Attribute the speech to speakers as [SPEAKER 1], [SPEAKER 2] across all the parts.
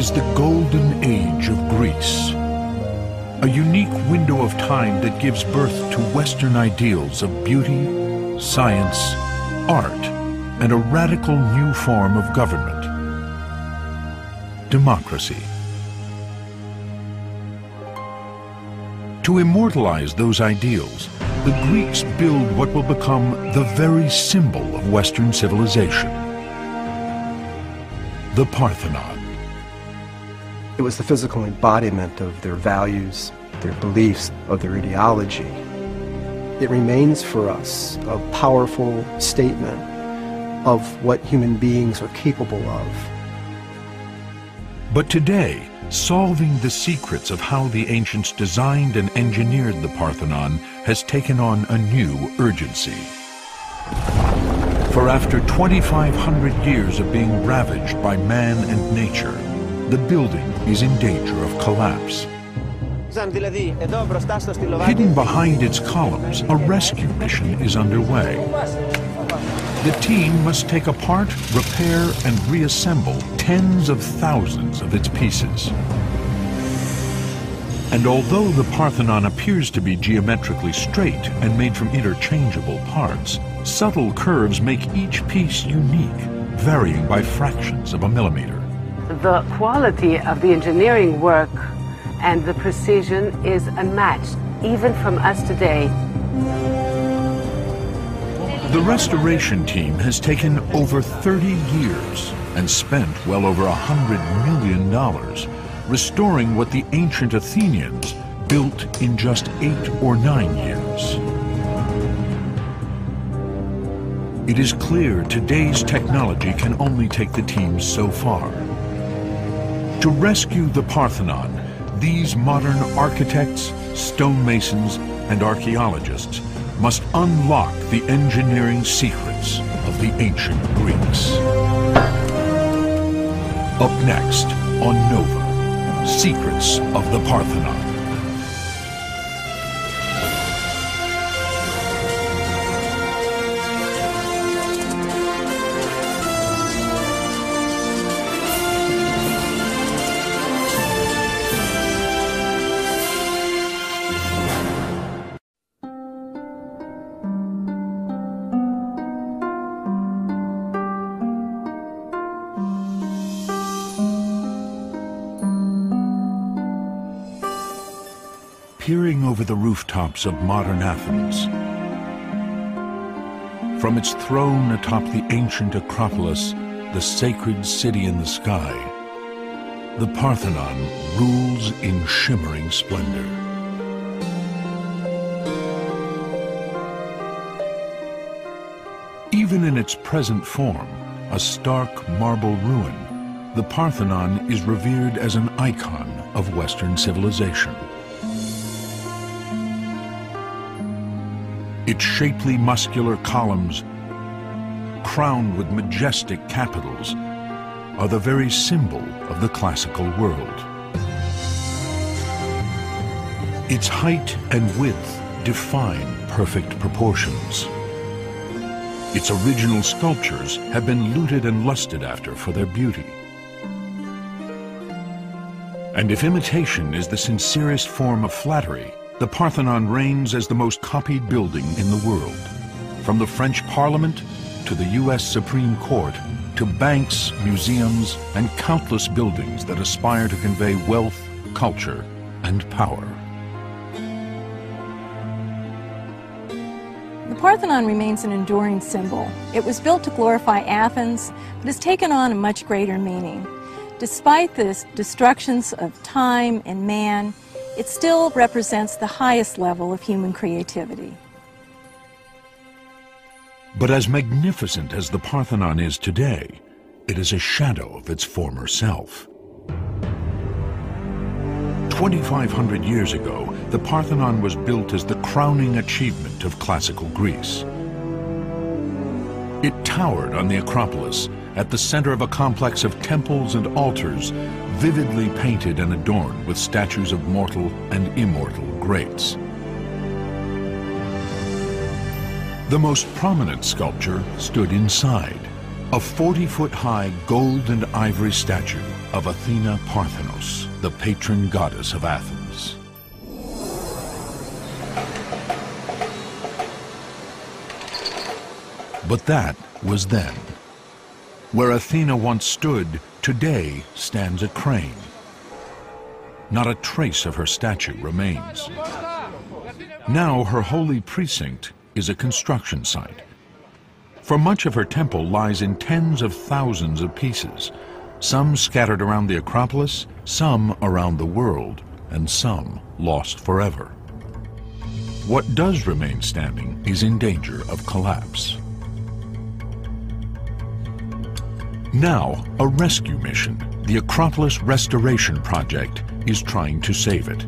[SPEAKER 1] Is the golden age of Greece, a unique window of time that gives birth to Western ideals of beauty, science, art, and a radical new form of government, democracy. To immortalize those ideals, the Greeks build what will become the very symbol of Western civilization, the Parthenon.
[SPEAKER 2] It was the physical embodiment of their values, their beliefs, of their ideology. It remains for us a powerful statement of what human beings are capable of.
[SPEAKER 1] But today, solving the secrets of how the ancients designed and engineered the Parthenon has taken on a new urgency. For after 2,500 years of being ravaged by man and nature, the building is in danger of collapse. Hidden behind its columns, a rescue mission is underway. The team must take apart, repair, and reassemble tens of thousands of its pieces. And although the Parthenon appears to be geometrically straight and made from interchangeable parts, subtle curves make each piece unique, varying by fractions of a millimeter
[SPEAKER 3] the quality of the engineering work and the precision is unmatched, even from us today.
[SPEAKER 1] The restoration team has taken over 30 years and spent well over $100 million restoring what the ancient Athenians built in just eight or nine years. It is clear today's technology can only take the team so far. To rescue the Parthenon, these modern architects, stonemasons, and archaeologists must unlock the engineering secrets of the ancient Greeks. Up next on Nova, Secrets of the Parthenon. Peering over the rooftops of modern Athens. From its throne atop the ancient Acropolis, the sacred city in the sky, the Parthenon rules in shimmering splendor. Even in its present form, a stark marble ruin, the Parthenon is revered as an icon of Western civilization. Its shapely muscular columns, crowned with majestic capitals, are the very symbol of the classical world. Its height and width define perfect proportions. Its original sculptures have been looted and lusted after for their beauty. And if imitation is the sincerest form of flattery, the Parthenon reigns as the most copied building in the world. From the French Parliament to the U.S. Supreme Court to banks, museums, and countless buildings that aspire to convey wealth, culture, and power.
[SPEAKER 4] The Parthenon remains an enduring symbol. It was built to glorify Athens, but has taken on a much greater meaning. Despite the destructions of time and man, it still represents the highest level of human creativity.
[SPEAKER 1] But as magnificent as the Parthenon is today, it is a shadow of its former self. 2,500 years ago, the Parthenon was built as the crowning achievement of classical Greece. It towered on the Acropolis at the center of a complex of temples and altars vividly painted and adorned with statues of mortal and immortal greats. The most prominent sculpture stood inside, a 40-foot-high gold and ivory statue of Athena Parthenos, the patron goddess of Athens. But that was then. Where Athena once stood, today stands a crane. Not a trace of her statue remains. Now her holy precinct is a construction site. For much of her temple lies in tens of thousands of pieces, some scattered around the Acropolis, some around the world, and some lost forever. What does remain standing is in danger of collapse. Now, a rescue mission, the Acropolis Restoration Project, is trying to save it.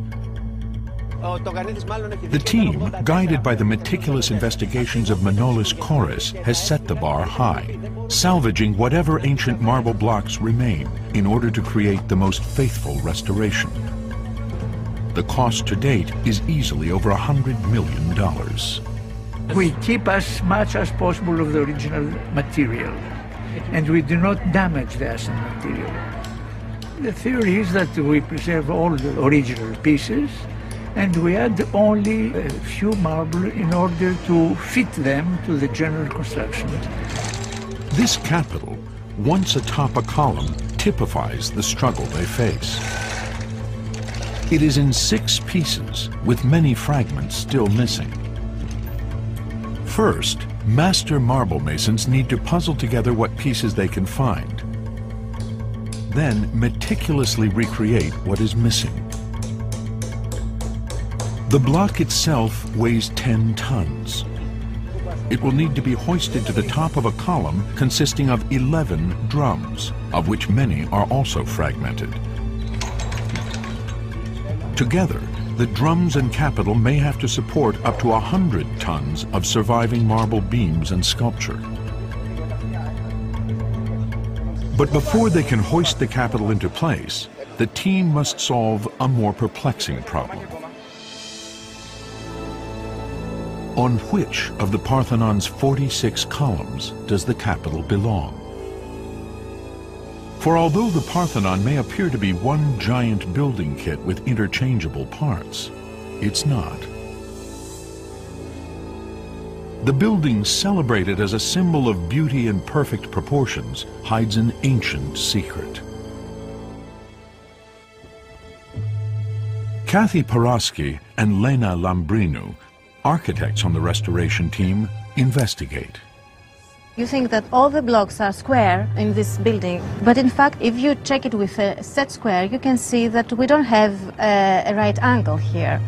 [SPEAKER 1] The team, guided by the meticulous investigations of Manolis Korres, has set the bar high, salvaging whatever ancient marble blocks remain in order to create the most faithful restoration. The cost to date is easily over a hundred million dollars.
[SPEAKER 5] We keep as much as possible of the original material, and we do not damage the asset material. The theory is that we preserve all the original pieces, and we add only a few marble in order to fit them to the general construction.
[SPEAKER 1] This capital, once atop a column, typifies the struggle they face. It is in six pieces, with many fragments still missing. First, master marble masons need to puzzle together what pieces they can find. Then meticulously recreate what is missing. The block itself weighs 10 tons. It will need to be hoisted to the top of a column consisting of 11 drums, of which many are also fragmented. Together, the drums and capital may have to support up to 100 tons of surviving marble beams and sculpture. But before they can hoist the capital into place, the team must solve a more perplexing problem. On which of the Parthenon's 46 columns does the capital belong? For although the Parthenon may appear to be one giant building kit with interchangeable parts, it's not. The building celebrated as a symbol of beauty and perfect proportions hides an ancient secret. Kathy Paraski and Lena Lambrinou architects on the restoration team investigate.
[SPEAKER 6] You think that all the blocks are square in this building, but in fact, if you check it with a set square, you can see that we don't have a, a right angle here.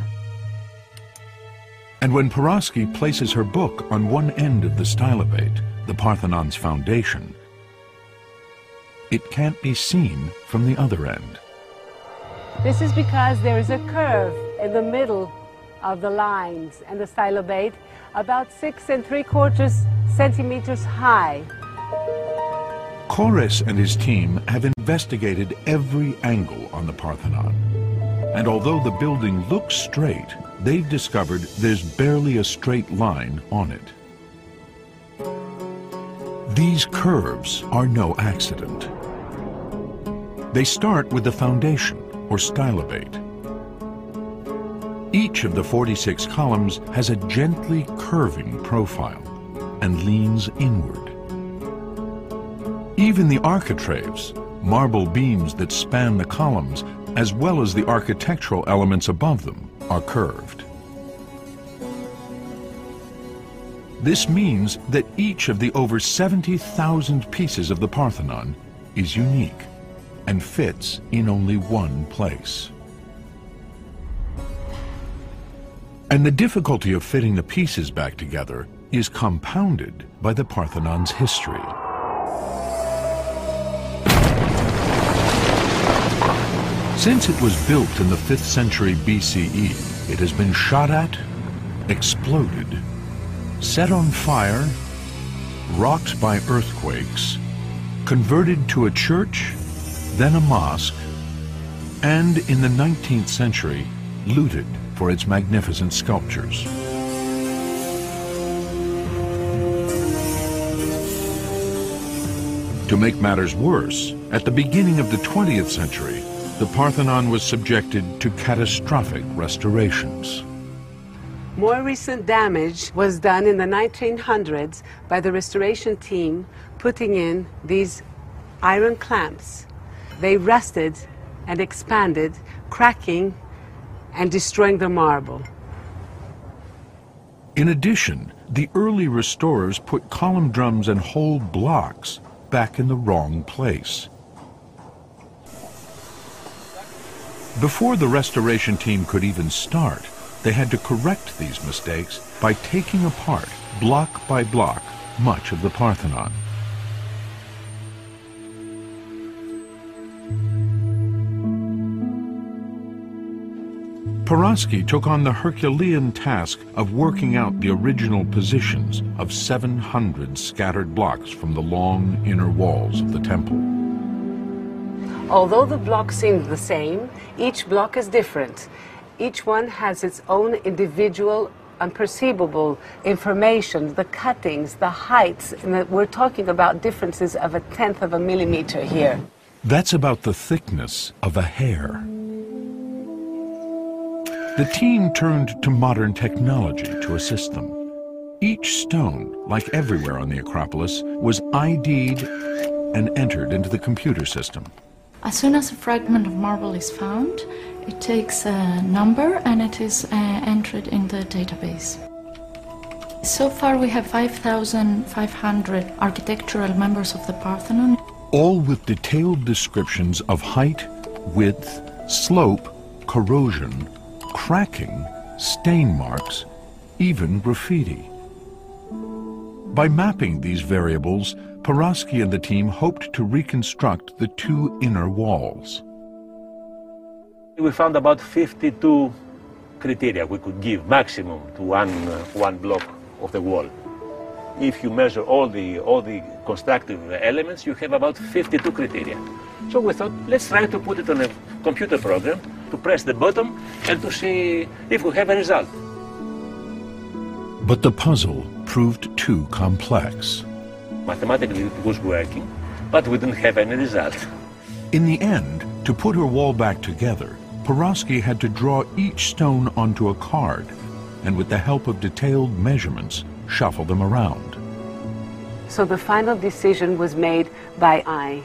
[SPEAKER 1] And when Paraski places her book on one end of the stylobate, the Parthenon's foundation, it can't be seen from the other end.
[SPEAKER 3] This is because there is a curve in the middle of the lines and the stylobate about six and three quarters centimeters high.
[SPEAKER 1] Korres and his team have investigated every angle on the Parthenon. And although the building looks straight, they've discovered there's barely a straight line on it. These curves are no accident. They start with the foundation, or stylobate. Each of the 46 columns has a gently curving profile and leans inward. Even the architraves, marble beams that span the columns, as well as the architectural elements above them, are curved. This means that each of the over 70,000 pieces of the Parthenon is unique and fits in only one place. And the difficulty of fitting the pieces back together is compounded by the Parthenon's history. Since it was built in the 5th century BCE, it has been shot at, exploded, set on fire, rocked by earthquakes, converted to a church, then a mosque, and in the 19th century, looted for its magnificent sculptures. To make matters worse, at the beginning of the 20th century, the Parthenon was subjected to catastrophic restorations.
[SPEAKER 3] More recent damage was done in the 1900s by the restoration team putting in these iron clamps. They rusted and expanded, cracking and destroying the marble.
[SPEAKER 1] In addition, the early restorers put column drums and whole blocks back in the wrong place. Before the restoration team could even start, they had to correct these mistakes by taking apart, block by block, much of the Parthenon. Paraske took on the Herculean task of working out the original positions of 700 scattered blocks from the long inner walls of the temple.
[SPEAKER 3] Although the blocks seem the same, each block is different. Each one has its own individual unperceivable information, the cuttings, the heights, and we're talking about differences of a tenth of a millimeter here.
[SPEAKER 1] That's about the thickness of a hair. The team turned to modern technology to assist them. Each stone, like everywhere on the Acropolis, was ID'd and entered into the computer system.
[SPEAKER 7] As soon as a fragment of marble is found, it takes a number and it is uh, entered in the database. So far we have 5,500 architectural members of the Parthenon.
[SPEAKER 1] All with detailed descriptions of height, width, slope, corrosion, cracking, stain marks, even graffiti. By mapping these variables, Paraske and the team hoped to reconstruct the two inner walls.
[SPEAKER 8] We found about 52 criteria we could give maximum to one, uh, one block of the wall. If you measure all the, all the constructive elements, you have about 52 criteria. So we thought, let's try to put it on a computer program to press the button and to see if we have a result.
[SPEAKER 1] But the puzzle proved too complex.
[SPEAKER 8] Mathematically it was working, but we didn't have any result.
[SPEAKER 1] In the end, to put her wall back together, Paraske had to draw each stone onto a card and with the help of detailed measurements, shuffle them around.
[SPEAKER 3] So the final decision was made by eye.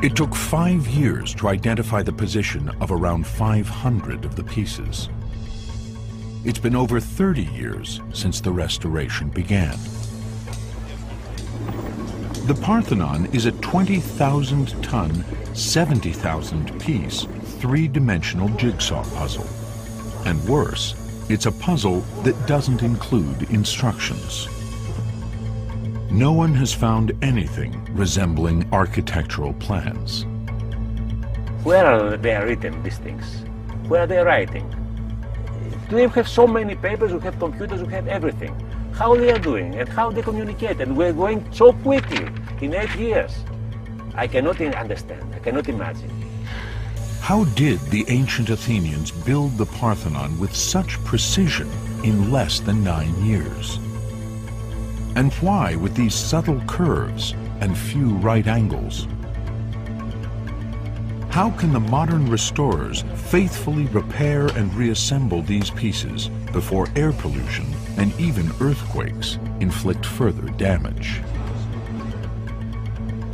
[SPEAKER 1] It took five years to identify the position of around 500 of the pieces. It's been over 30 years since the restoration began. The Parthenon is a 20,000 ton, 70,000 piece, three-dimensional jigsaw puzzle. And worse, it's a puzzle that doesn't include instructions. No one has found anything resembling architectural plans.
[SPEAKER 8] Where are they written, these things? Where are they writing? Today we have so many papers, we have computers, we have everything. How they are doing and how they communicate, and we're going so quickly in eight years. I cannot understand, I cannot imagine.
[SPEAKER 1] How did the ancient Athenians build the Parthenon with such precision in less than nine years? And why with these subtle curves and few right angles? How can the modern restorers faithfully repair and reassemble these pieces before air pollution and even earthquakes inflict further damage?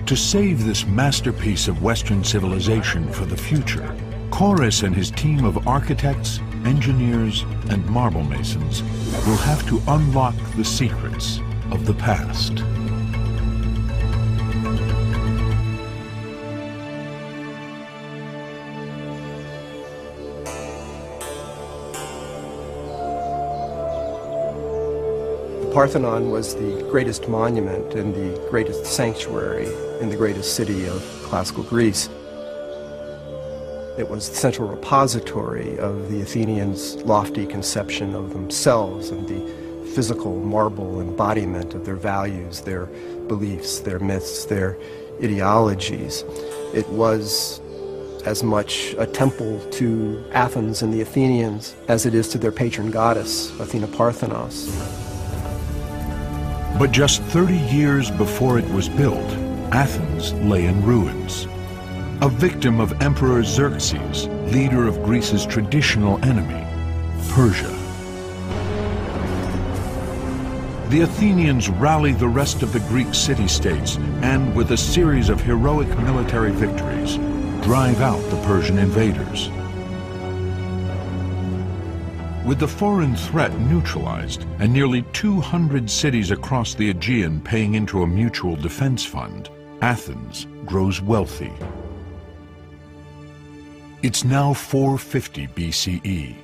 [SPEAKER 1] To save this masterpiece of Western civilization for the future, Korres and his team of architects, engineers, and marble masons will have to unlock the secrets of the past.
[SPEAKER 2] The Parthenon was the greatest monument and the greatest sanctuary in the greatest city of classical Greece. It was the central repository of the Athenians' lofty conception of themselves and the physical marble embodiment of their values, their beliefs, their myths, their ideologies. It was as much a temple to Athens and the Athenians as it is to their patron goddess, Athena Parthenos.
[SPEAKER 1] But just 30 years before it was built, Athens lay in ruins. A victim of Emperor Xerxes, leader of Greece's traditional enemy, Persia. The Athenians rally the rest of the Greek city-states and, with a series of heroic military victories, drive out the Persian invaders. With the foreign threat neutralized and nearly 200 cities across the Aegean paying into a mutual defense fund, Athens grows wealthy. It's now 450 BCE,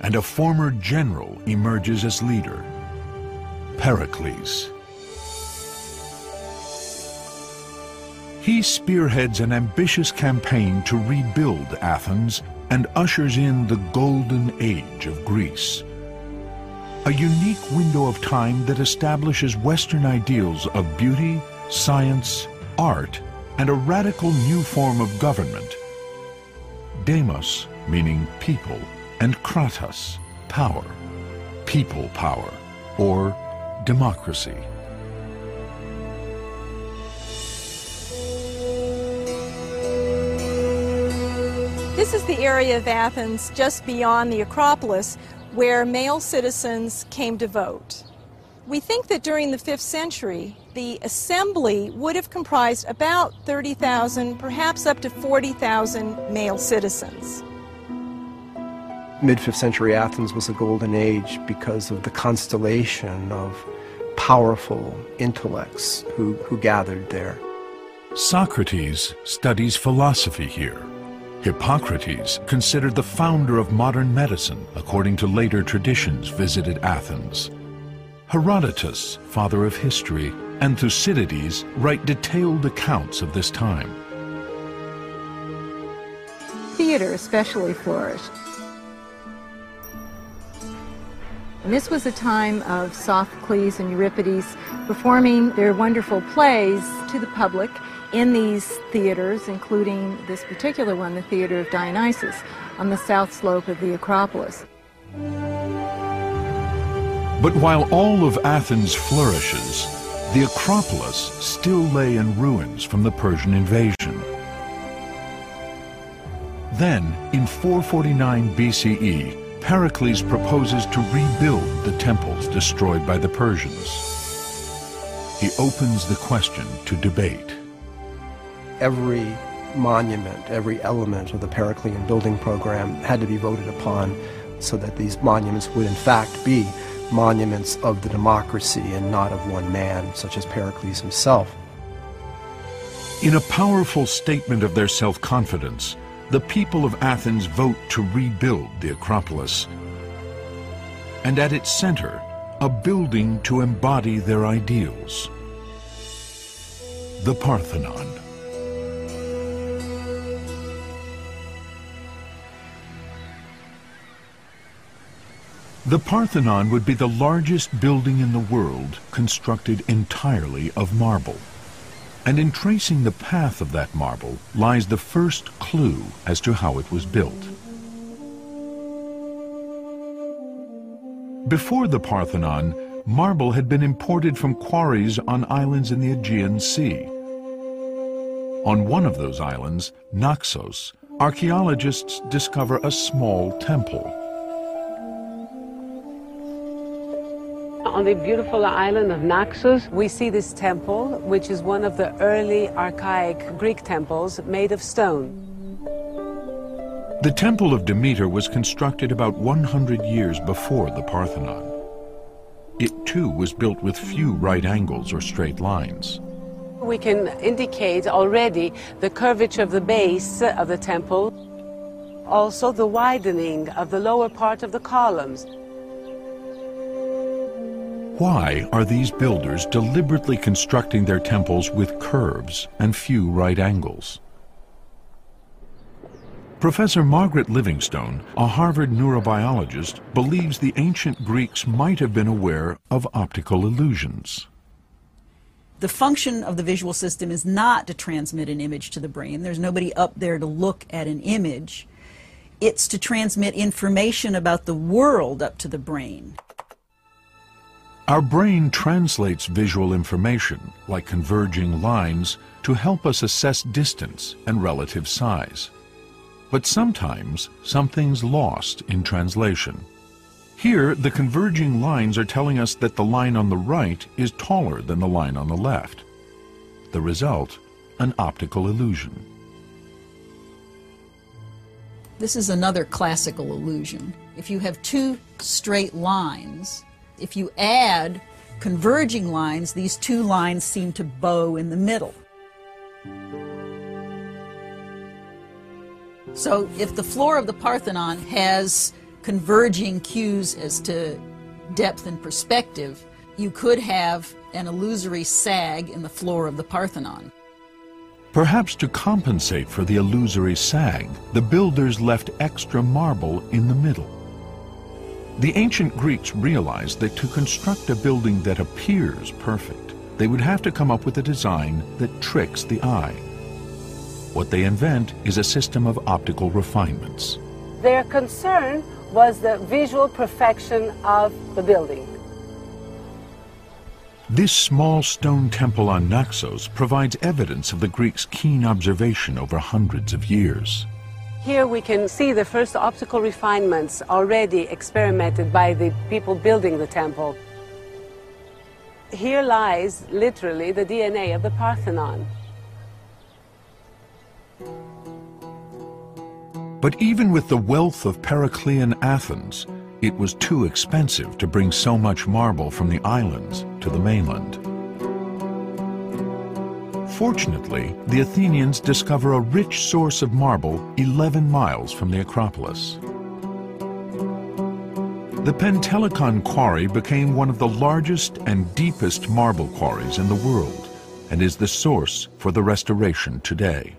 [SPEAKER 1] and a former general emerges as leader, Pericles. He spearheads an ambitious campaign to rebuild Athens and ushers in the golden age of Greece. A unique window of time that establishes Western ideals of beauty, science, art, and a radical new form of government. Demos, meaning people, and kratos, power, people power, or democracy.
[SPEAKER 4] This is the area of Athens just beyond the Acropolis where male citizens came to vote. We think that during the 5th century, the assembly would have comprised about 30,000, perhaps up to 40,000 male citizens.
[SPEAKER 2] Mid 5th century Athens was a golden age because of the constellation of powerful intellects who, who gathered there.
[SPEAKER 1] Socrates studies philosophy here. Hippocrates, considered the founder of modern medicine according to later traditions, visited Athens. Herodotus, father of history, and Thucydides write detailed accounts of this time.
[SPEAKER 4] Theater especially flourished. And this was a time of Sophocles and Euripides performing their wonderful plays to the public in these theaters, including this particular one, the Theater of Dionysus, on the south slope of the Acropolis.
[SPEAKER 1] But while all of Athens flourishes, the Acropolis still lay in ruins from the Persian invasion. Then, in 449 BCE, Pericles proposes to rebuild the temples destroyed by the Persians. He opens the question to debate
[SPEAKER 2] every monument, every element of the Periclean building program had to be voted upon so that these monuments would in fact be monuments of the democracy and not of one man, such as Pericles himself.
[SPEAKER 1] In a powerful statement of their self-confidence, the people of Athens vote to rebuild the Acropolis. And at its center, a building to embody their ideals. The Parthenon. The Parthenon would be the largest building in the world constructed entirely of marble. And in tracing the path of that marble lies the first clue as to how it was built. Before the Parthenon, marble had been imported from quarries on islands in the Aegean Sea. On one of those islands, Naxos, archaeologists discover a small temple.
[SPEAKER 3] On the beautiful island of Naxos, we see this temple, which is one of the early archaic Greek temples made of stone.
[SPEAKER 1] The Temple of Demeter was constructed about 100 years before the Parthenon. It too was built with few right angles or straight lines.
[SPEAKER 3] We can indicate already the curvature of the base of the temple, also the widening of the lower part of the columns.
[SPEAKER 1] Why are these builders deliberately constructing their temples with curves and few right angles? Professor Margaret Livingstone, a Harvard neurobiologist, believes the ancient Greeks might have been aware of optical illusions.
[SPEAKER 9] The function of the visual system is not to transmit an image to the brain. There's nobody up there to look at an image. It's to transmit information about the world up to the brain.
[SPEAKER 1] Our brain translates visual information, like converging lines, to help us assess distance and relative size. But sometimes something's lost in translation. Here, the converging lines are telling us that the line on the right is taller than the line on the left. The result, an optical illusion.
[SPEAKER 9] This is another classical illusion. If you have two straight lines, if you add converging lines, these two lines seem to bow in the middle. So if the floor of the Parthenon has converging cues as to depth and perspective, you could have an illusory sag in the floor of the Parthenon.
[SPEAKER 1] Perhaps to compensate for the illusory sag, the builders left extra marble in the middle. The ancient Greeks realized that to construct a building that appears perfect, they would have to come up with a design that tricks the eye. What they invent is a system of optical refinements.
[SPEAKER 3] Their concern was the visual perfection of the building.
[SPEAKER 1] This small stone temple on Naxos provides evidence of the Greeks' keen observation over hundreds of years.
[SPEAKER 3] Here we can see the first optical refinements already experimented by the people building the temple. Here lies literally the DNA of the Parthenon.
[SPEAKER 1] But even with the wealth of Periclean Athens, it was too expensive to bring so much marble from the islands to the mainland. Fortunately, the Athenians discover a rich source of marble 11 miles from the Acropolis. The Pentelicon quarry became one of the largest and deepest marble quarries in the world and is the source for the restoration today.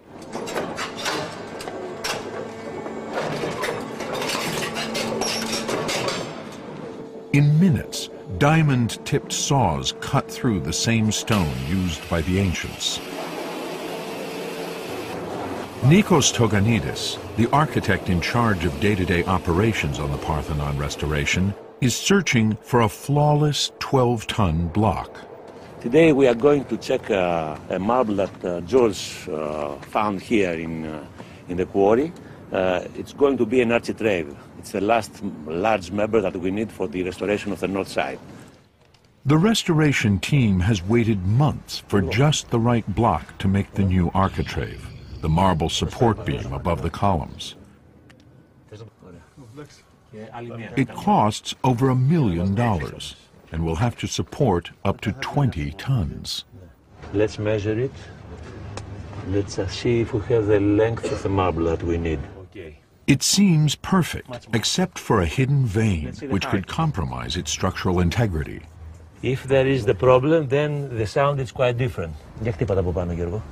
[SPEAKER 1] In minutes, diamond-tipped saws cut through the same stone used by the ancients. Nikos Toganidis, the architect in charge of day-to-day operations on the Parthenon restoration, is searching for a flawless 12-ton block.
[SPEAKER 8] Today we are going to check uh, a marble that uh, George uh, found here in, uh, in the quarry. Uh, it's going to be an architrave. It's the last large member that we need for the restoration of the north side.
[SPEAKER 1] The restoration team has waited months for just the right block to make the new architrave, the marble support beam above the columns. It costs over a million dollars and will have to support up to 20 tons.
[SPEAKER 8] Let's measure it. Let's uh, see if we have the length of the marble that we need.
[SPEAKER 1] It seems perfect, except for a hidden vein, which could compromise its structural integrity.
[SPEAKER 8] If there is the problem, then the sound is quite different. Για χτύπα τα από πάνω, Γιώργο.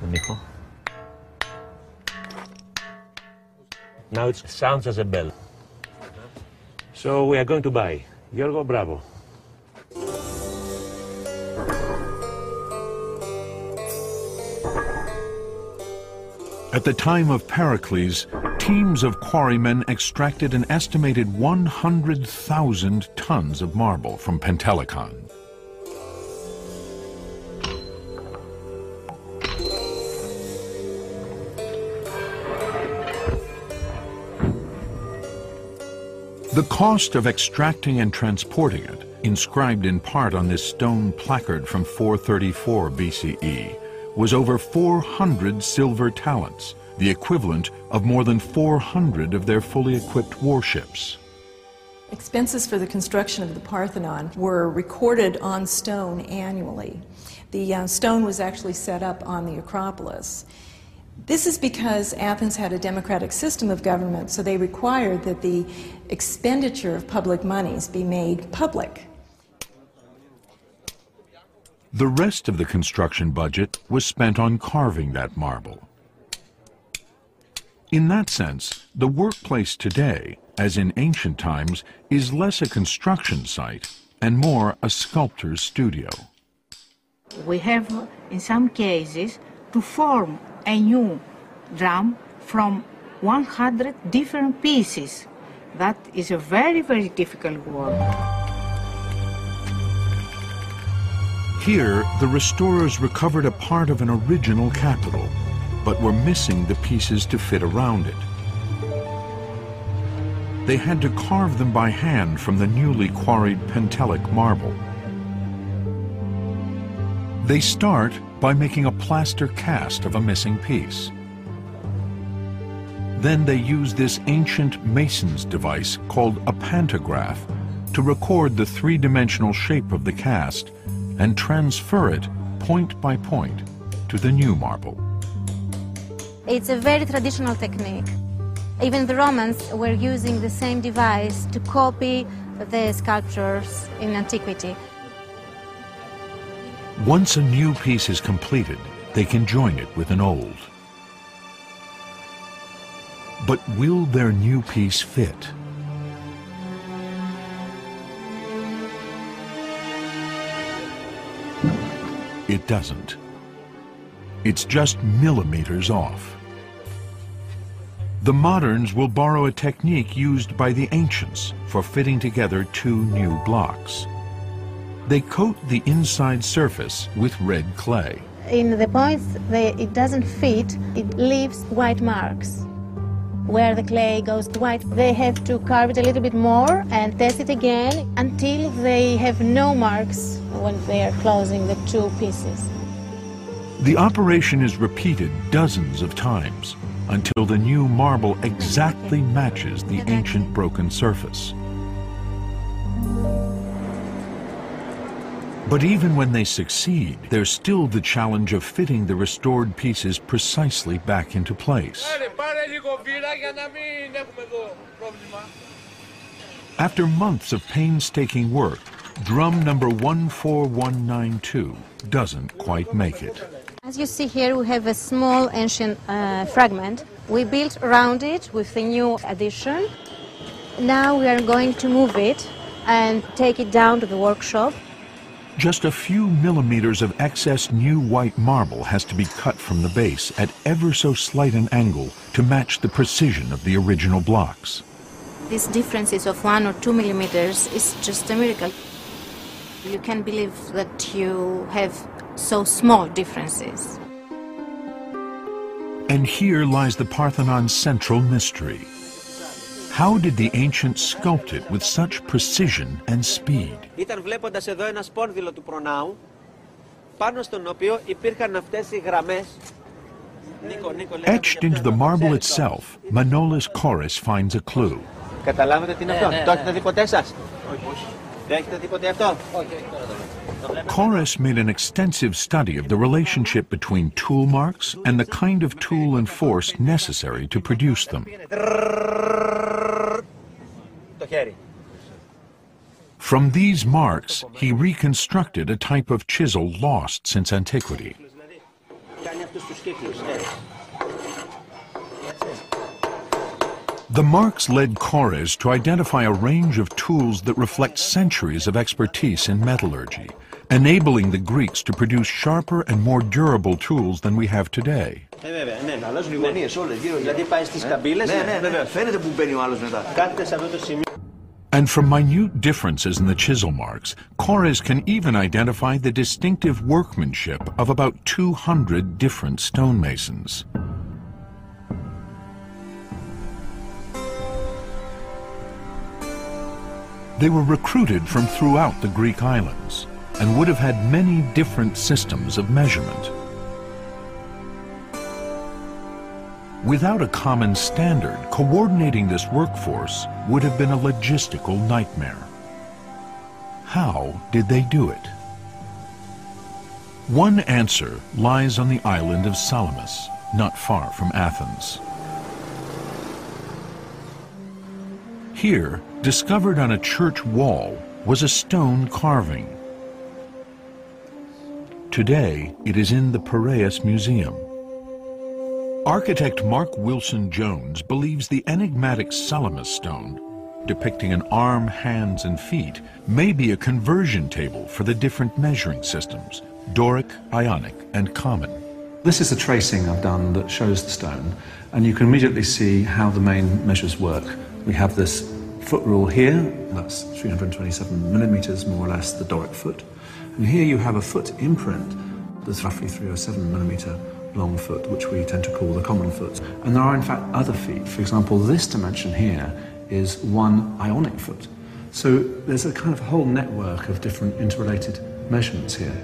[SPEAKER 8] Τον ήχο. Now it sounds as a bell. So we are going to buy. Γιώργο, bravo.
[SPEAKER 1] At the time of Pericles, teams of quarrymen extracted an estimated 100,000 tons of marble from Pentelicon. The cost of extracting and transporting it, inscribed in part on this stone placard from 434 BCE, was over 400 silver talents, the equivalent of more than 400 of their fully equipped warships.
[SPEAKER 4] Expenses for the construction of the Parthenon were recorded on stone annually. The uh, stone was actually set up on the Acropolis. This is because Athens had a democratic system of government, so they required that the expenditure of public monies be made public.
[SPEAKER 1] The rest of the construction budget was spent on carving that marble. In that sense, the workplace today, as in ancient times, is less a construction site and more a sculptor's studio.
[SPEAKER 10] We have, in some cases, to form a new drum from 100 different pieces. That is a very, very difficult work.
[SPEAKER 1] Here, the restorers recovered a part of an original capital, but were missing the pieces to fit around it. They had to carve them by hand from the newly quarried Pentelic marble. They start by making a plaster cast of a missing piece. Then they use this ancient mason's device called a pantograph to record the three-dimensional shape of the cast and transfer it point by point to the new marble.
[SPEAKER 6] It's a very traditional technique. Even the Romans were using the same device to copy the sculptures in antiquity.
[SPEAKER 1] Once a new piece is completed, they can join it with an old. But will their new piece fit? It doesn't. It's just millimeters off. The moderns will borrow a technique used by the ancients for fitting together two new blocks. They coat the inside surface with red clay.
[SPEAKER 6] In the points that it doesn't fit, it leaves white marks. Where the clay goes white, they have to carve it a little bit more and test it again until they have no marks when they are closing the two pieces.
[SPEAKER 1] The operation is repeated dozens of times until the new marble exactly matches the ancient broken surface. But even when they succeed, there's still the challenge of fitting the restored pieces precisely back into place. After months of painstaking work, drum number 14192 doesn't quite make it.
[SPEAKER 6] As you see here, we have a small ancient uh, fragment. We built around it with the new addition. Now we are going to move it and take it down to the workshop.
[SPEAKER 1] Just a few millimeters of excess new white marble has to be cut from the base at ever so slight an angle to match the precision of the original blocks.
[SPEAKER 6] These differences of one or two millimeters is just a miracle. You can't believe that you have so small differences.
[SPEAKER 1] And here lies the Parthenon's central mystery. How did the ancients sculpt it with such precision and speed?
[SPEAKER 11] Ήταν βλέποντας εδώ ένα σπόνδυλο του προνάου, πάνω στον οποίο υπήρχαν αυτές οι γραμμές
[SPEAKER 1] Etched into the marble itself, Manolis Korres finds a clue.
[SPEAKER 11] Καταλάβατε τι είναι αυτό. Το έχετε δει ποτέ σας. Δεν έχετε δει ποτέ αυτό.
[SPEAKER 1] Όχι, Korres made an extensive study of the relationship between tool marks and the kind of tool and force necessary to produce them. From these marks, he reconstructed a type of chisel lost since antiquity. The marks led Korres to identify a range of tools that reflect centuries of expertise in metallurgy, enabling the Greeks to produce sharper and more durable tools than we have today. And from minute differences in the chisel marks, Korres can even identify the distinctive workmanship of about 200 different stonemasons. They were recruited from throughout the Greek islands and would have had many different systems of measurement. Without a common standard, coordinating this workforce would have been a logistical nightmare. How did they do it? One answer lies on the island of Salamis, not far from Athens. Here, discovered on a church wall, was a stone carving. Today, it is in the Piraeus Museum. Architect Mark Wilson Jones believes the enigmatic Salamis stone, depicting an arm, hands, and feet, may be a conversion table for the different measuring systems, Doric, Ionic, and Common.
[SPEAKER 12] This is a tracing I've done that shows the stone, and you can immediately see how the main measures work. We have this foot rule here, that's 327 millimeters more or less, the Doric foot, And here you have a foot imprint that's roughly 307 millimeter long foot, which we tend to call the common foot. And there are, in fact, other feet. For example, this dimension here is one ionic foot. So there's a kind of whole network of different interrelated measurements here.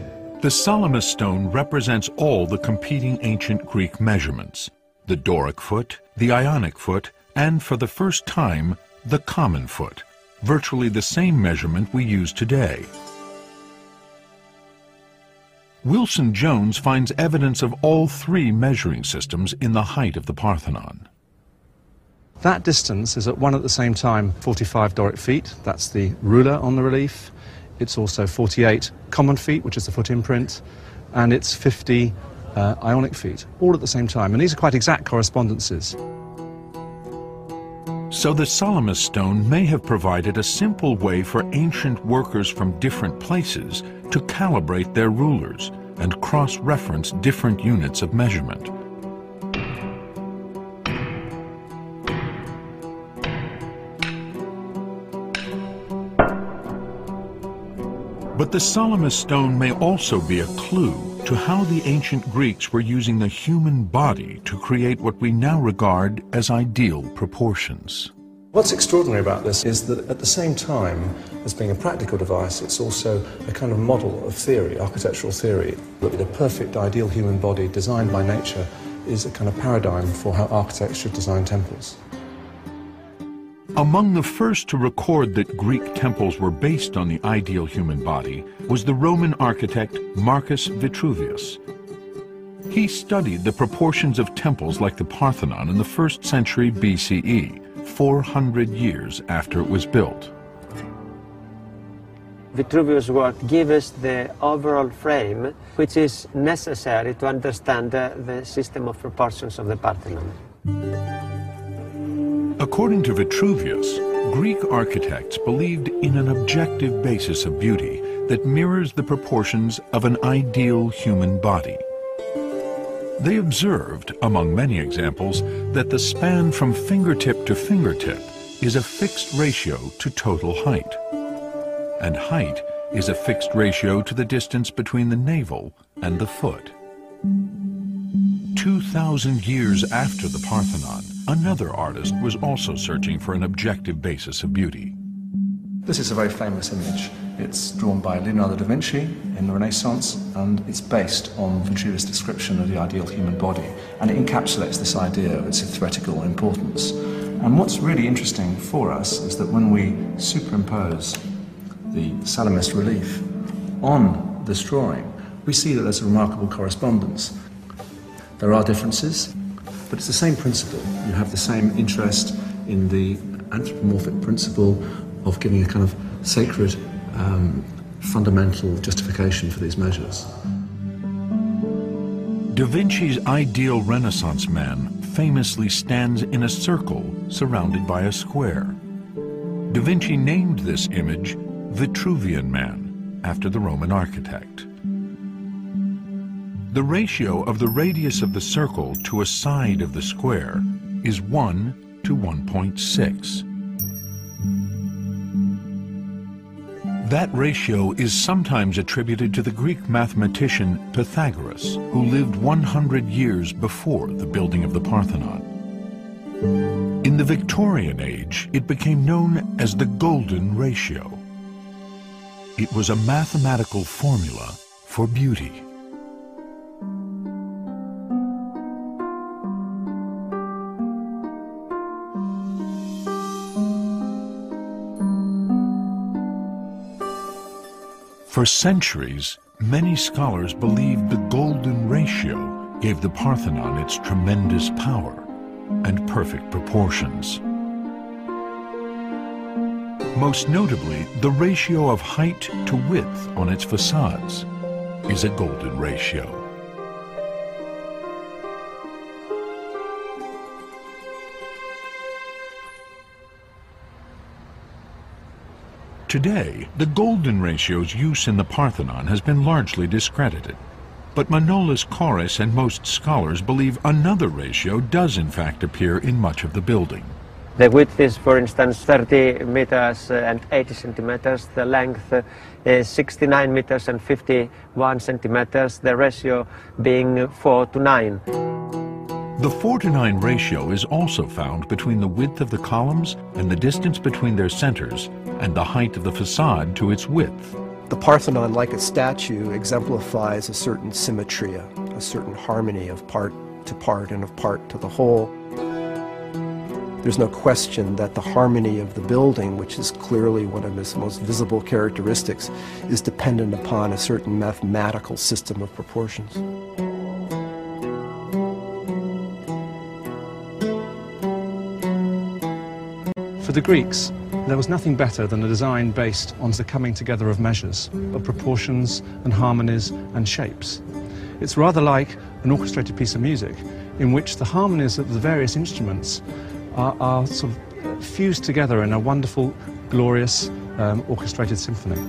[SPEAKER 1] The Salamis stone represents all the competing ancient Greek measurements the Doric foot, the Ionic foot, and for the first time, the common foot, virtually the same measurement we use today. Wilson Jones finds evidence of all three measuring systems in the height of the Parthenon.
[SPEAKER 12] That distance is at one at the same time 45 Doric feet, that's the ruler on the relief. It's also 48 common feet, which is the foot imprint, and it's 50 uh, ionic feet, all at the same time. And these are quite exact correspondences.
[SPEAKER 1] So the Salamis stone may have provided a simple way for ancient workers from different places to calibrate their rulers and cross-reference different units of measurement. But the Salamis stone may also be a clue to how the ancient Greeks were using the human body to create what we now regard as ideal proportions.
[SPEAKER 12] What's extraordinary about this is that at the same time as being a practical device, it's also a kind of model of theory, architectural theory, that the perfect ideal human body designed by nature is a kind of paradigm for how architects should design temples.
[SPEAKER 1] Among the first to record that Greek temples were based on the ideal human body was the Roman architect Marcus Vitruvius. He studied the proportions of temples like the Parthenon in the first century BCE, 400 years after it was built.
[SPEAKER 11] Vitruvius' work gives us the overall frame which is necessary to understand uh, the system of proportions of the Parthenon.
[SPEAKER 1] According to Vitruvius, Greek architects believed in an objective basis of beauty that mirrors the proportions of an ideal human body. They observed, among many examples, that the span from fingertip to fingertip is a fixed ratio to total height. And height is a fixed ratio to the distance between the navel and the foot. 2,000 years after the Parthenon, another artist was also searching for an objective basis of beauty.
[SPEAKER 12] This is a very famous image. It's drawn by Leonardo da Vinci in the Renaissance, and it's based on Vitruvius' description of the ideal human body, and it encapsulates this idea of its theoretical importance. And what's really interesting for us is that when we superimpose the Salamis relief on this drawing, we see that there's a remarkable correspondence. There are differences, but it's the same principle. You have the same interest in the anthropomorphic principle of giving a kind of sacred, um, fundamental justification for these measures.
[SPEAKER 1] Da Vinci's ideal Renaissance man famously stands in a circle surrounded by a square. Da Vinci named this image Vitruvian Man, after the Roman architect. The ratio of the radius of the circle to a side of the square is 1 to 1.6. That ratio is sometimes attributed to the Greek mathematician Pythagoras, who lived 100 years before the building of the Parthenon. In the Victorian age, it became known as the Golden Ratio. It was a mathematical formula for beauty. For centuries, many scholars believed the golden ratio gave the Parthenon its tremendous power and perfect proportions. Most notably, the ratio of height to width on its facades is a golden ratio. Today, the golden ratio's use in the Parthenon has been largely discredited. But Manolis Korres and most scholars believe another ratio does in fact appear in much of the building.
[SPEAKER 11] The width is, for instance, 30 meters uh, and 80 centimeters. The length uh, is 69 meters and 51 centimeters, the ratio being 4 to 9.
[SPEAKER 1] The 4 to 9 ratio is also found between the width of the columns and the distance between their centers and the height of the facade to its width.
[SPEAKER 2] The Parthenon, like a statue, exemplifies a certain symmetry, a certain harmony of part to part and of part to the whole. There's no question that the harmony of the building, which is clearly one of its most visible characteristics, is dependent upon a certain mathematical system of proportions.
[SPEAKER 13] For the Greeks, there was nothing better than a design based on the coming together of measures, of proportions and harmonies and shapes. It's rather like an orchestrated piece of music in which the harmonies of the various instruments are, are sort of fused together in a wonderful, glorious, um, orchestrated symphony.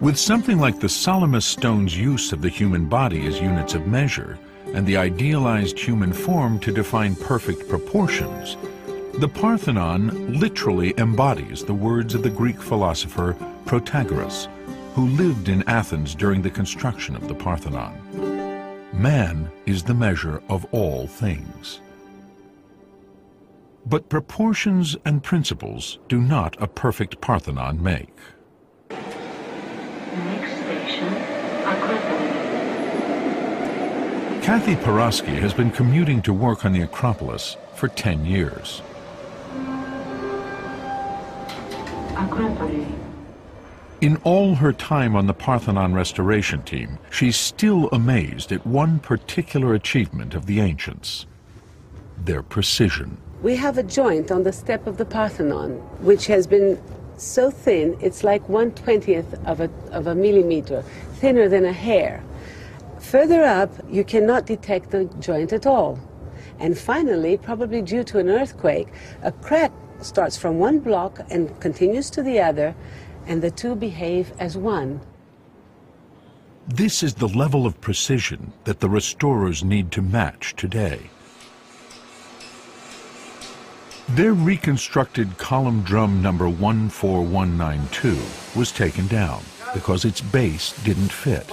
[SPEAKER 1] With something like the Salamis stone's use of the human body as units of measure, and the idealized human form to define perfect proportions, the Parthenon literally embodies the words of the Greek philosopher Protagoras, who lived in Athens during the construction of the Parthenon. Man is the measure of all things. But proportions and principles do not a perfect Parthenon make.
[SPEAKER 14] Next station, Acropolis.
[SPEAKER 1] Kathy Paraski has been commuting to work on the Acropolis for 10 years. In all her time on the Parthenon restoration team, she's still amazed at one particular achievement of the ancients their precision.
[SPEAKER 3] We have a joint on the step of the Parthenon, which has been so thin, it's like one twentieth of a, of a millimeter, thinner than a hair. Further up, you cannot detect the joint at all. And finally, probably due to an earthquake, a crack starts from one block and continues to the other, and the two behave as one.
[SPEAKER 1] This is the level of precision that the restorers need to match today. Their reconstructed column drum number 14192 was taken down because its base didn't fit.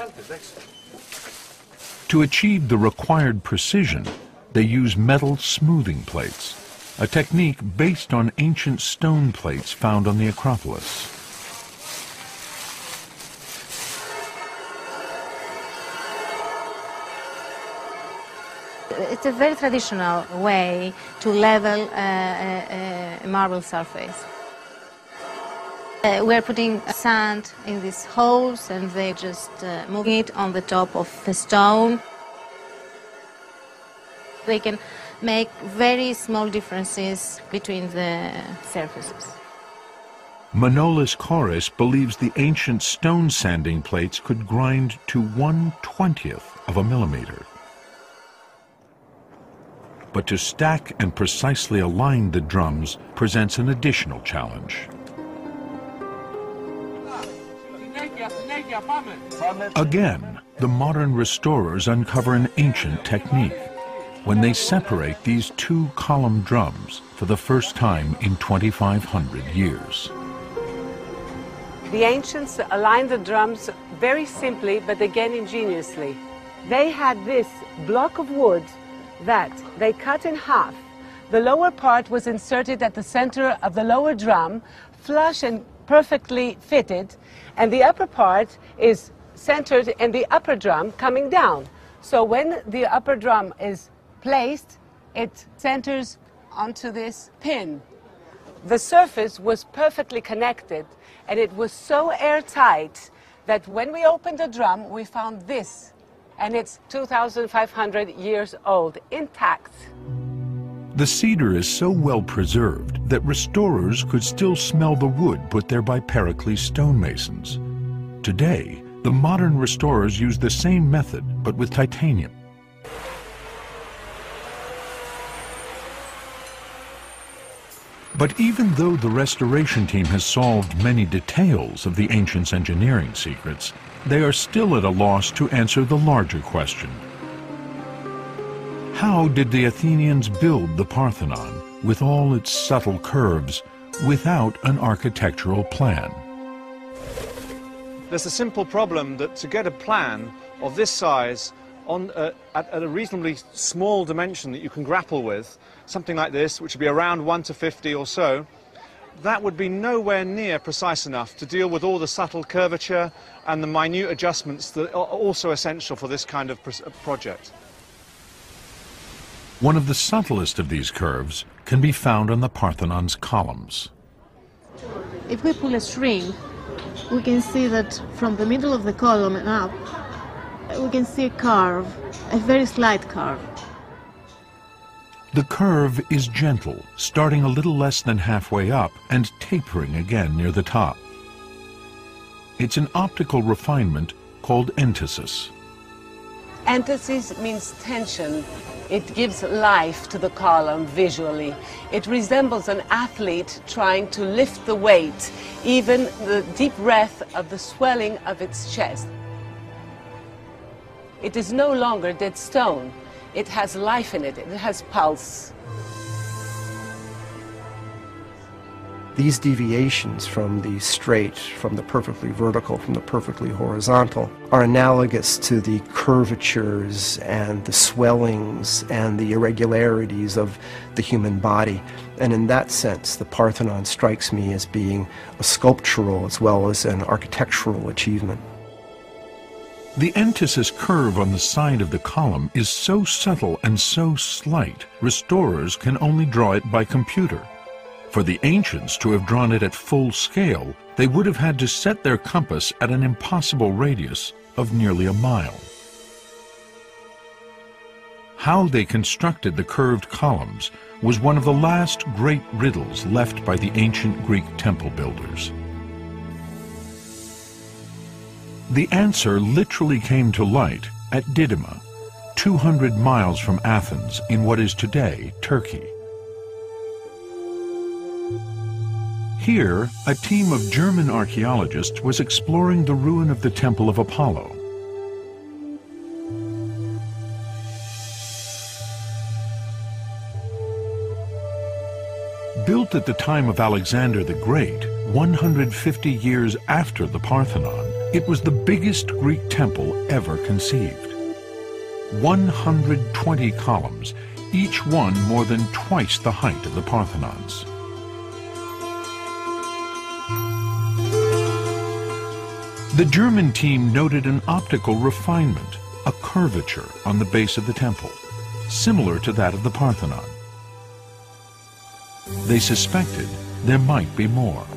[SPEAKER 1] To achieve the required precision, they use metal smoothing plates, a technique based on ancient stone plates found on the Acropolis.
[SPEAKER 6] It's a very traditional way to level uh, a, a marble surface. Uh, we're putting sand in these holes and they just uh, moving it on the top of the stone. They can make very small differences between the surfaces.
[SPEAKER 1] Manolis Korres believes the ancient stone sanding plates could grind to one twentieth of a millimeter. But to stack and precisely align the drums presents an additional challenge. Again, the modern restorers uncover an ancient technique when they separate these two column drums for the first time in 2,500 years.
[SPEAKER 3] The ancients aligned the drums very simply, but again ingeniously. They had this block of wood that they cut in half. The lower part was inserted at the center of the lower drum, flush and perfectly fitted, and the upper part is centered in the upper drum coming down. So when the upper drum is placed, it centers onto this pin. The surface was perfectly connected and it was so airtight that when we opened the drum, we found this and it's 2,500 years old, intact.
[SPEAKER 1] The cedar is so well preserved that restorers could still smell the wood put there by Pericles stonemasons. Today, the modern restorers use the same method, but with titanium. But even though the restoration team has solved many details of the ancients' engineering secrets, they are still at a loss to answer the larger question. How did the Athenians build the Parthenon with all its subtle curves without an architectural plan?
[SPEAKER 13] There's a simple problem that to get a plan of this size on a, at, at, a reasonably small dimension that you can grapple with, something like this, which would be around 1 to 50 or so, that would be nowhere near precise enough to deal with all the subtle curvature and the minute adjustments that are also essential for this kind of project.
[SPEAKER 1] One of the subtlest of these curves can be found on the Parthenon's columns.
[SPEAKER 6] If we pull a string, we can see that from the middle of the column and up, we can see a curve, a very slight curve.
[SPEAKER 1] The curve is gentle, starting a little less than halfway up and tapering again near the top. It's an optical refinement called entasis.
[SPEAKER 3] Entasis means tension. It gives life to the column visually. It resembles an athlete trying to lift the weight, even the deep breath of the swelling of its chest. It is no longer dead stone. It has life in it. It has pulse.
[SPEAKER 2] These deviations from the straight, from the perfectly vertical, from the perfectly horizontal, are analogous to the curvatures and the swellings and the irregularities of the human body. And in that sense, the Parthenon strikes me as being a sculptural as well as an architectural achievement.
[SPEAKER 1] The entasis curve on the side of the column is so subtle and so slight, restorers can only draw it by computer. For the ancients to have drawn it at full scale, they would have had to set their compass at an impossible radius of nearly a mile. How they constructed the curved columns was one of the last great riddles left by the ancient Greek temple builders. The answer literally came to light at Didyma, 200 miles from Athens in what is today Turkey. Here, a team of German archaeologists was exploring the ruin of the Temple of Apollo. Built at the time of Alexander the Great, 150 years after the Parthenon, it was the biggest Greek temple ever conceived. 120 columns, each one more than twice the height of the Parthenons. The German team noted an optical refinement, a curvature on the base of the temple, similar to that of the Parthenon. They suspected there might be more.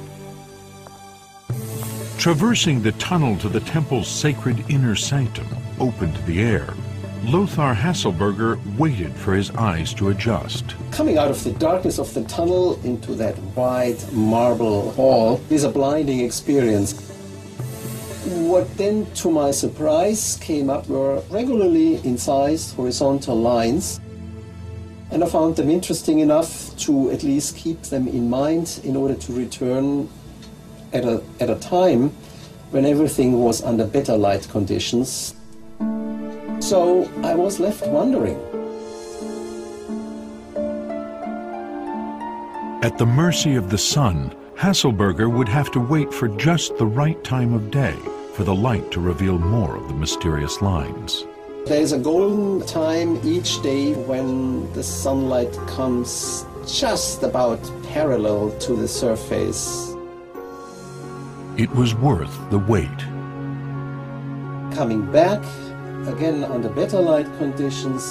[SPEAKER 1] Traversing the tunnel to the temple's sacred inner sanctum, open to the air, Lothar Haselberger waited for his eyes to adjust.
[SPEAKER 15] Coming out of the darkness of the tunnel into that wide marble hall is a blinding experience. What then, to my surprise, came up were regularly incised horizontal lines, and I found them interesting enough to at least keep them in mind in order to return at a, at a time when everything was under better light conditions. So I was left wondering.
[SPEAKER 1] At the mercy of the sun, Haselberger would have to wait for just the right time of day for the light to reveal more of the mysterious lines.
[SPEAKER 15] There's a golden time each day when the sunlight comes just about parallel to the surface
[SPEAKER 1] it was worth the wait.
[SPEAKER 15] Coming back, again under better light conditions,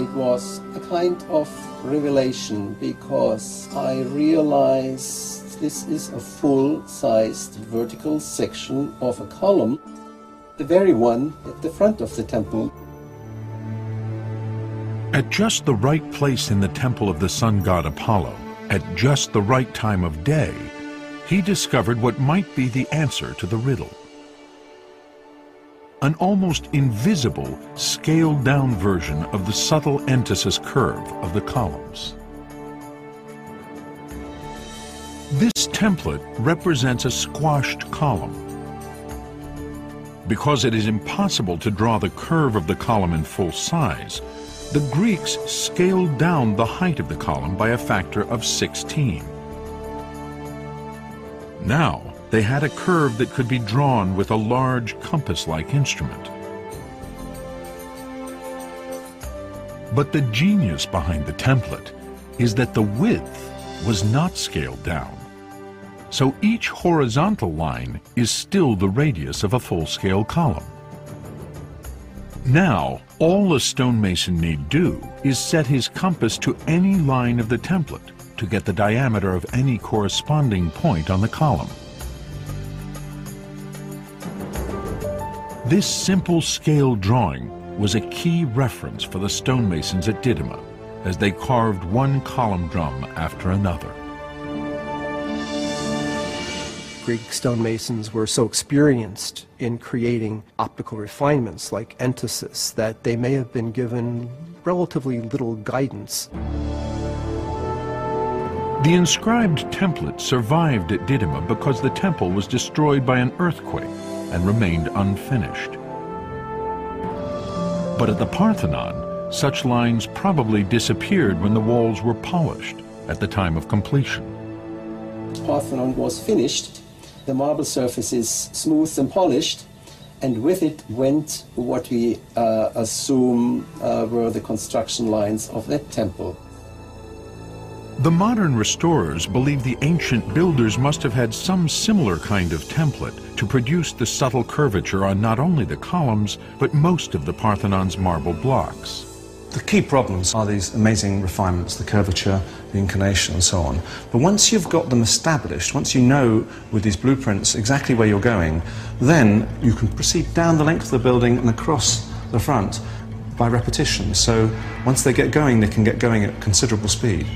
[SPEAKER 15] it was a kind of revelation because I realized this is a full-sized vertical section of a column, the very one at the front of the temple.
[SPEAKER 1] At just the right place in the temple of the sun god Apollo, at just the right time of day, he discovered what might be the answer to the riddle. An almost invisible, scaled-down version of the subtle entasis curve of the columns. This template represents a squashed column. Because it is impossible to draw the curve of the column in full size, the Greeks scaled down the height of the column by a factor of 16. Now, they had a curve that could be drawn with a large compass-like instrument. But the genius behind the template is that the width was not scaled down. So each horizontal line is still the radius of a full-scale column. Now, all a stonemason need do is set his compass to any line of the template to get the diameter of any corresponding point on the column. This simple scale drawing was a key reference for the stonemasons at Didyma as they carved one column drum after another.
[SPEAKER 2] Greek stonemasons were so experienced in creating optical refinements like entasis that they may have been given relatively little guidance.
[SPEAKER 1] The inscribed template survived at Didyma because the temple was destroyed by an earthquake and remained unfinished. But at the Parthenon, such lines probably disappeared when the walls were polished at the time of completion.
[SPEAKER 15] Parthenon was finished the marble surface is smooth and polished, and with it went what we uh, assume uh, were the construction lines of that temple.
[SPEAKER 1] The modern restorers believe the ancient builders must have had some similar kind of template to produce the subtle curvature on not only the columns, but most of the Parthenon's marble blocks.
[SPEAKER 12] The key problems are these amazing refinements, the curvature, the inclination, and so on. But once you've got them established, once you know with these blueprints exactly where you're going, then you can proceed down the length of the building and across the front by repetition. So once they get going, they can get going at considerable speed.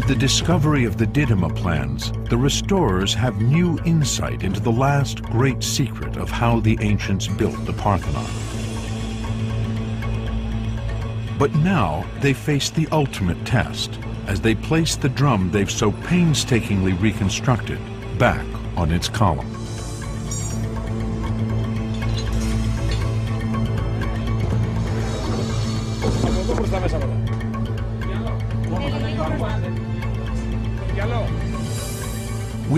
[SPEAKER 1] With the discovery of the Didyma plans, the restorers have new insight into the last great secret of how the ancients built the Parthenon. But now they face the ultimate test as they place the drum they've so painstakingly reconstructed back on its column.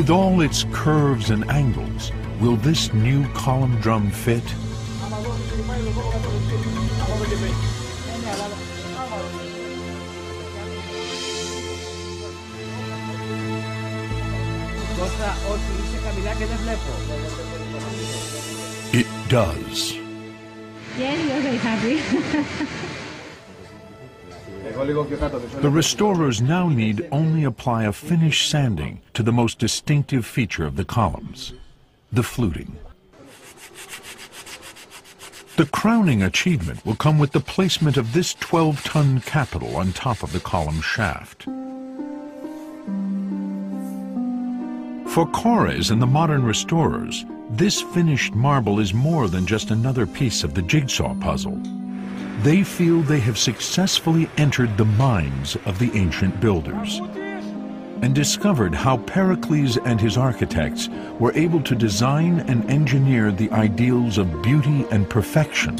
[SPEAKER 1] With all its curves and angles, will this new column drum fit? It does. The restorers now need only apply a finish sanding to the most distinctive feature of the columns, the fluting. The crowning achievement will come with the placement of this 12-ton capital on top of the column shaft. For Korres and the modern restorers, this finished marble is more than just another piece of the jigsaw puzzle. They feel they have successfully entered the minds of the ancient builders and discovered how Pericles and his architects were able to design and engineer the ideals of beauty and perfection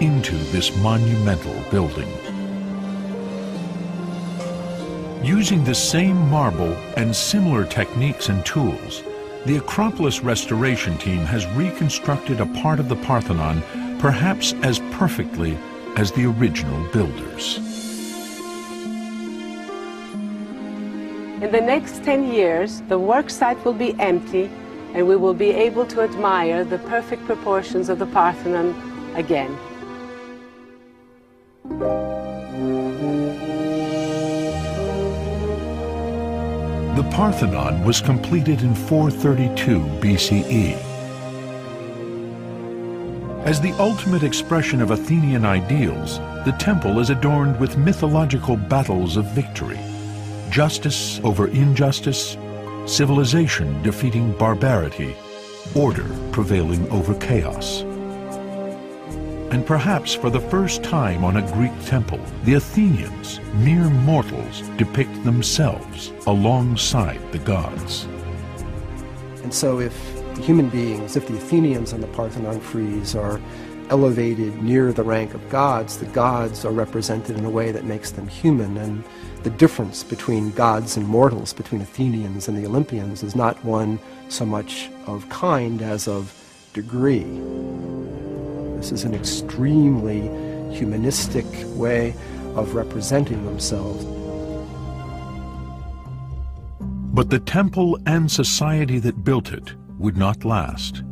[SPEAKER 1] into this monumental building. Using the same marble and similar techniques and tools, the Acropolis restoration team has reconstructed a part of the Parthenon perhaps as perfectly as the original builders.
[SPEAKER 3] In the next 10 years, the work site will be empty and we will be able to admire the perfect proportions of the Parthenon again.
[SPEAKER 1] The Parthenon was completed in 432 BCE. As the ultimate expression of Athenian ideals, the temple is adorned with mythological battles of victory. Justice over injustice, civilization defeating barbarity, order prevailing over chaos. And perhaps for the first time on a Greek temple, the Athenians, mere mortals, depict themselves alongside the gods.
[SPEAKER 2] And so if human beings, if the Athenians on the Parthenon frieze are elevated near the rank of gods, the gods are represented in a way that makes them human. And the difference between gods and mortals, between Athenians and the Olympians, is not one so much of kind as of degree. This is an extremely humanistic way of representing themselves.
[SPEAKER 1] But the temple and society that built it would not last.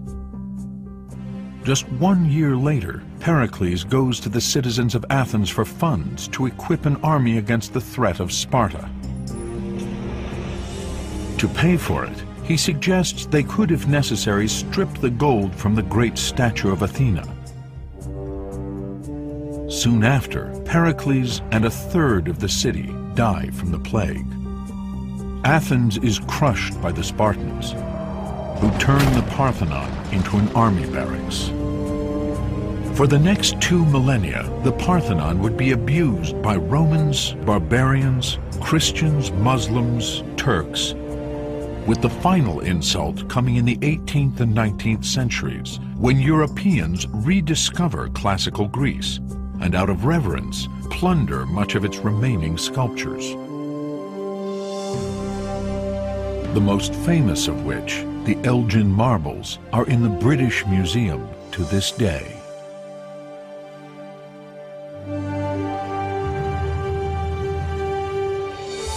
[SPEAKER 1] Just one year later, Pericles goes to the citizens of Athens for funds to equip an army against the threat of Sparta. To pay for it, he suggests they could, if necessary, strip the gold from the great statue of Athena. Soon after, Pericles and a third of the city die from the plague. Athens is crushed by the Spartans, who turned the Parthenon into an army barracks. For the next two millennia, the Parthenon would be abused by Romans, barbarians, Christians, Muslims, Turks, with the final insult coming in the 18th and 19th centuries, when Europeans rediscover classical Greece and out of reverence plunder much of its remaining sculptures. The most famous of which, the Elgin marbles, are in the British Museum to this day.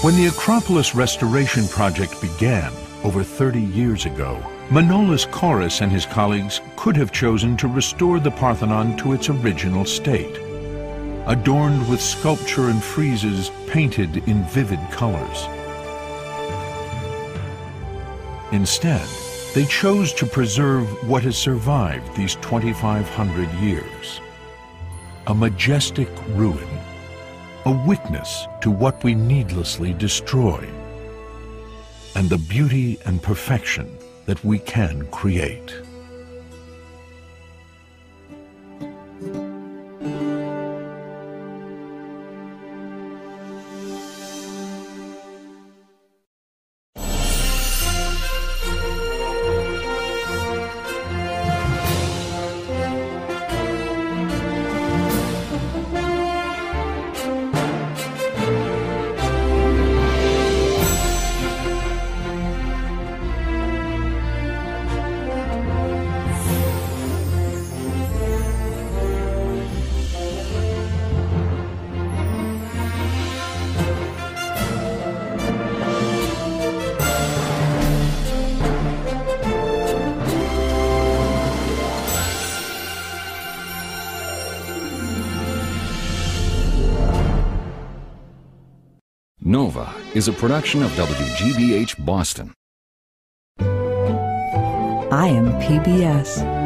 [SPEAKER 1] When the Acropolis restoration project began over 30 years ago, Manolis Korres and his colleagues could have chosen to restore the Parthenon to its original state, adorned with sculpture and friezes painted in vivid colors. Instead, they chose to preserve what has survived these 2,500 years. A majestic ruin a witness to what we needlessly destroy, and the beauty and perfection that we can create.
[SPEAKER 16] Is a production of WGBH Boston.
[SPEAKER 17] I am PBS.